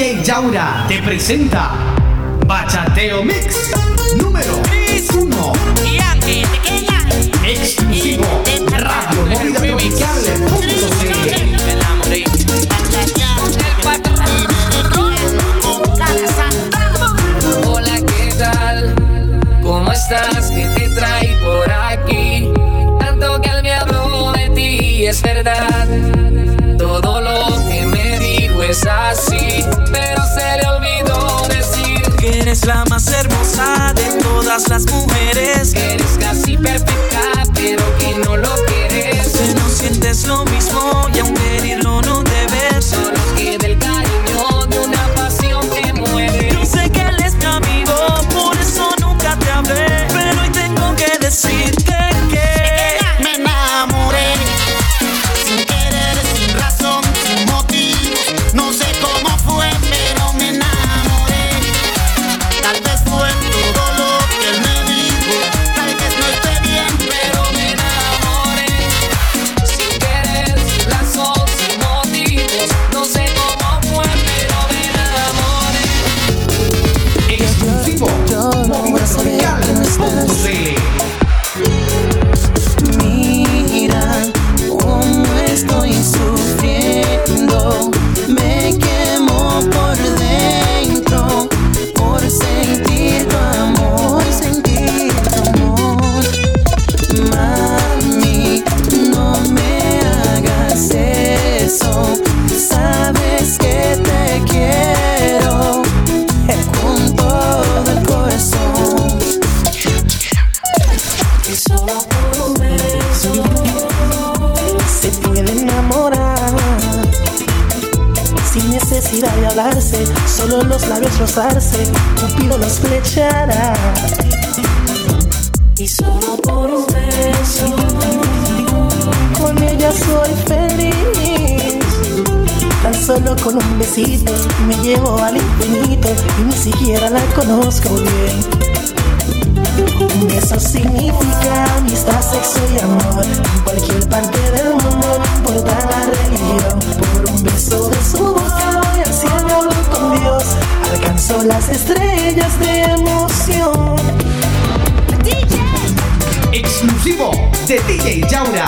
DJ Yaura te presenta Bachateo Mix número la más hermosa de todas las mujeres. Eres casi perfecta tal vez rozarse, Cupido las flechará. Y solo por un beso, con ella soy feliz. Tan solo con un besito me llevo al infinito y ni siquiera la conozco bien. Eso significa amistad, sexo y amor en cualquier parte del mundo, no importa son las estrellas de emoción. DJ exclusivo de DJ Yaura.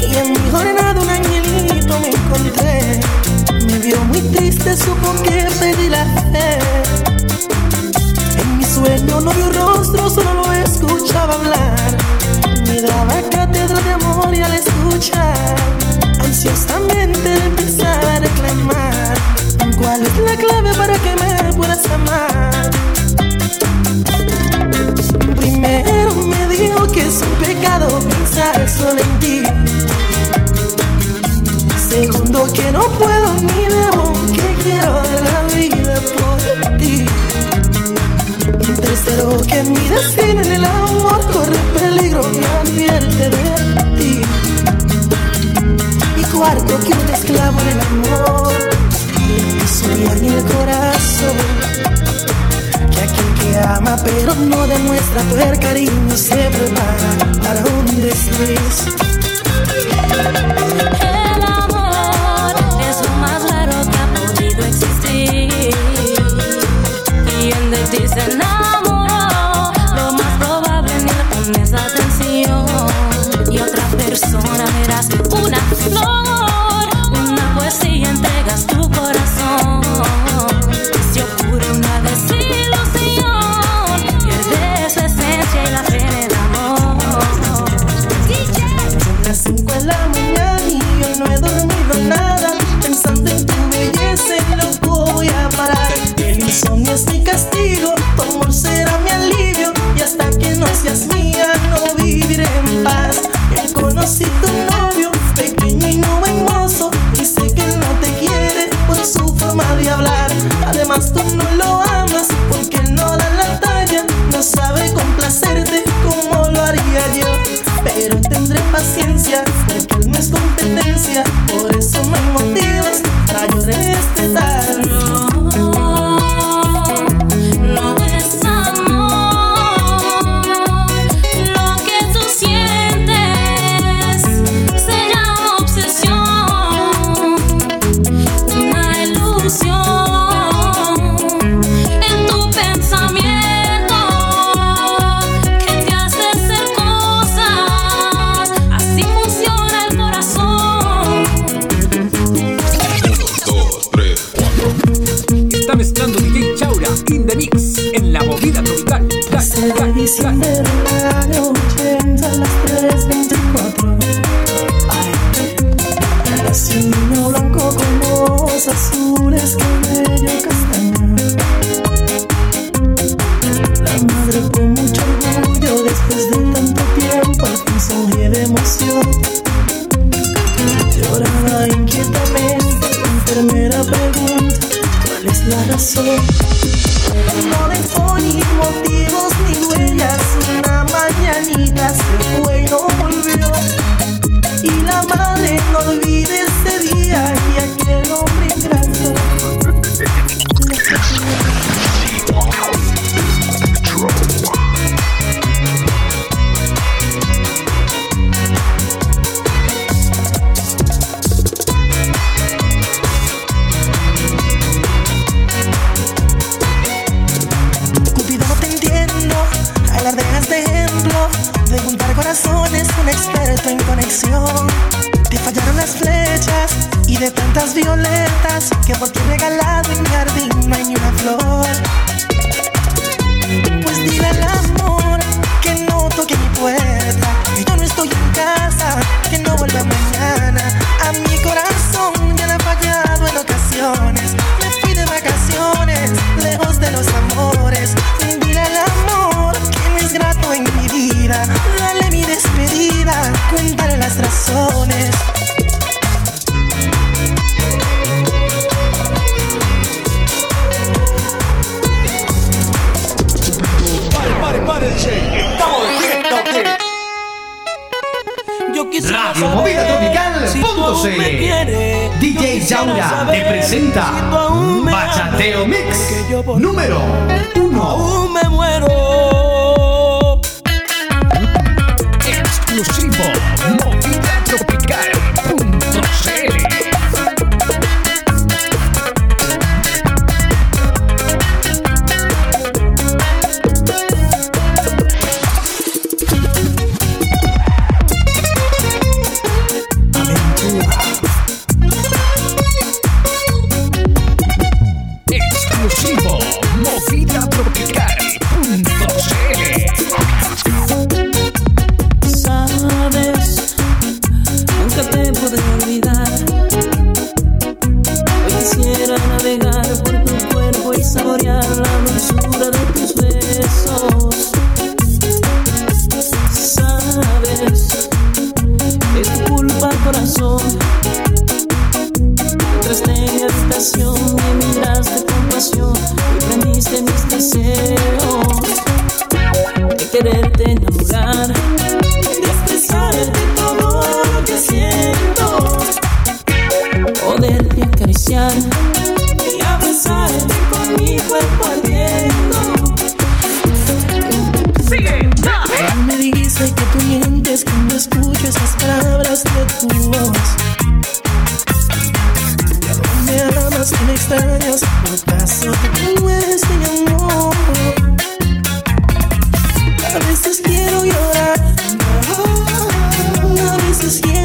Y en mi jornada un angelito me encontré. Me vio muy triste, supo que pedí la fe. En mi sueño no vio rostro, solo lo escuchaba hablar. Me daba cátedra de amor y al escuchar, ansiosamente le empezaba a reclamar. ¿Cuál es la clave para que me puedas amar? Primero me dijo que es un pecado en ti. Segundo que no puedo ni debo, que quiero de la vida por ti. Y tercero que mi destino en el amor corre peligro y advierte de ti. Y cuarto que un esclavo el amor que ama pero no demuestra poder cariño se prepara para un desliz. Pensando en tu belleza no voy a parar. El insomnio es mi castigo, la razón no dejó ni motivos ni huellas. Una mañanita se fue y no volvió. Y la madre no olvide ese día y aquel hombre violetas que por ti regalado en mi jardín no hay ni una flor. Pues dile al amor que no toque mi puerta, que yo no estoy en casa, que no vuelva mañana. A mi corazón ya le ha fallado en ocasiones. Me fui de vacaciones, lejos de los amores. Dile al amor que no es grato en mi vida. Dale mi despedida, cuéntale las razones. Chaura te presenta Bachateo Mix número 1. just yeah.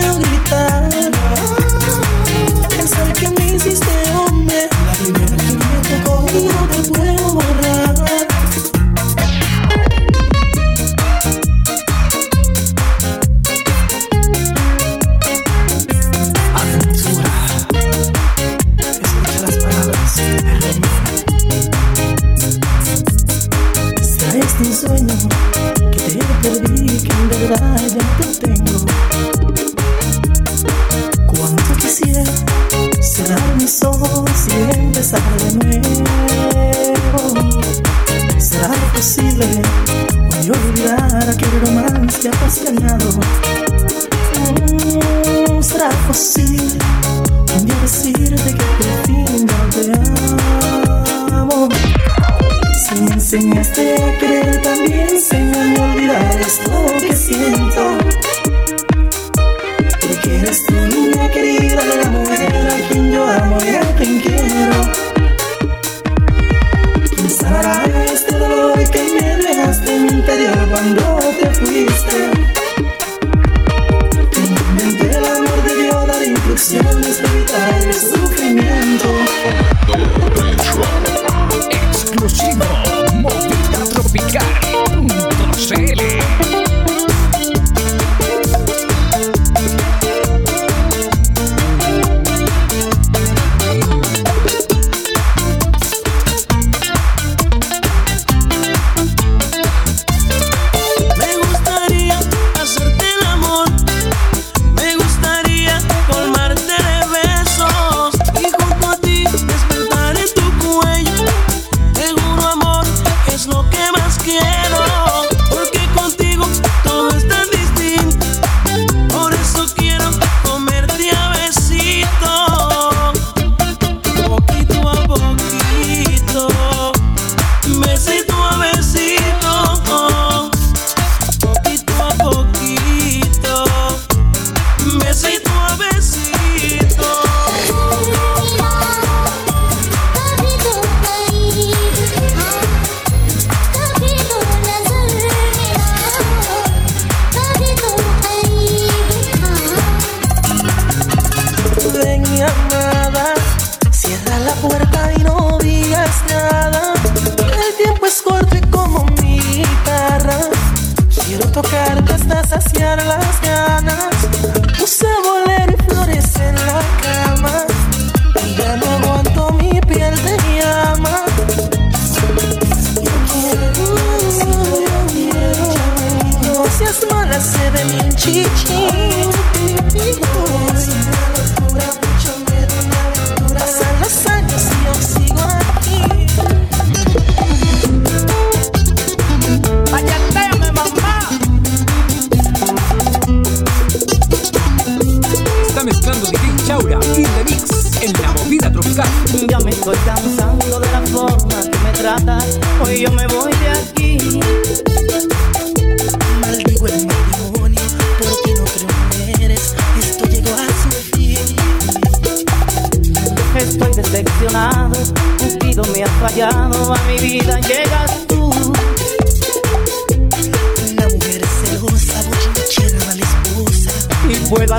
imposible voy a olvidar aquel romance apasionado. Mm, será fácil un día decirte que por fin no te amo. Si me enseñaste a querer, también enséñame a olvidar esto que siento.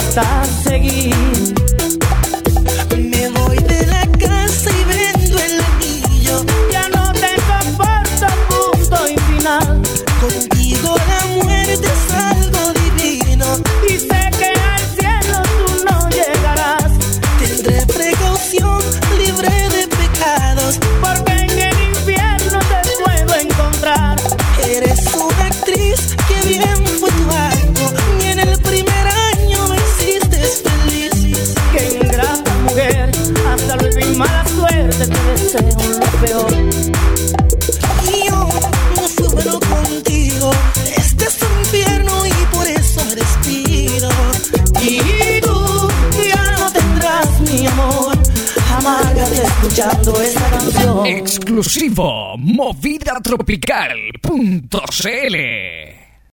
Hasta seguir. Tropical.cl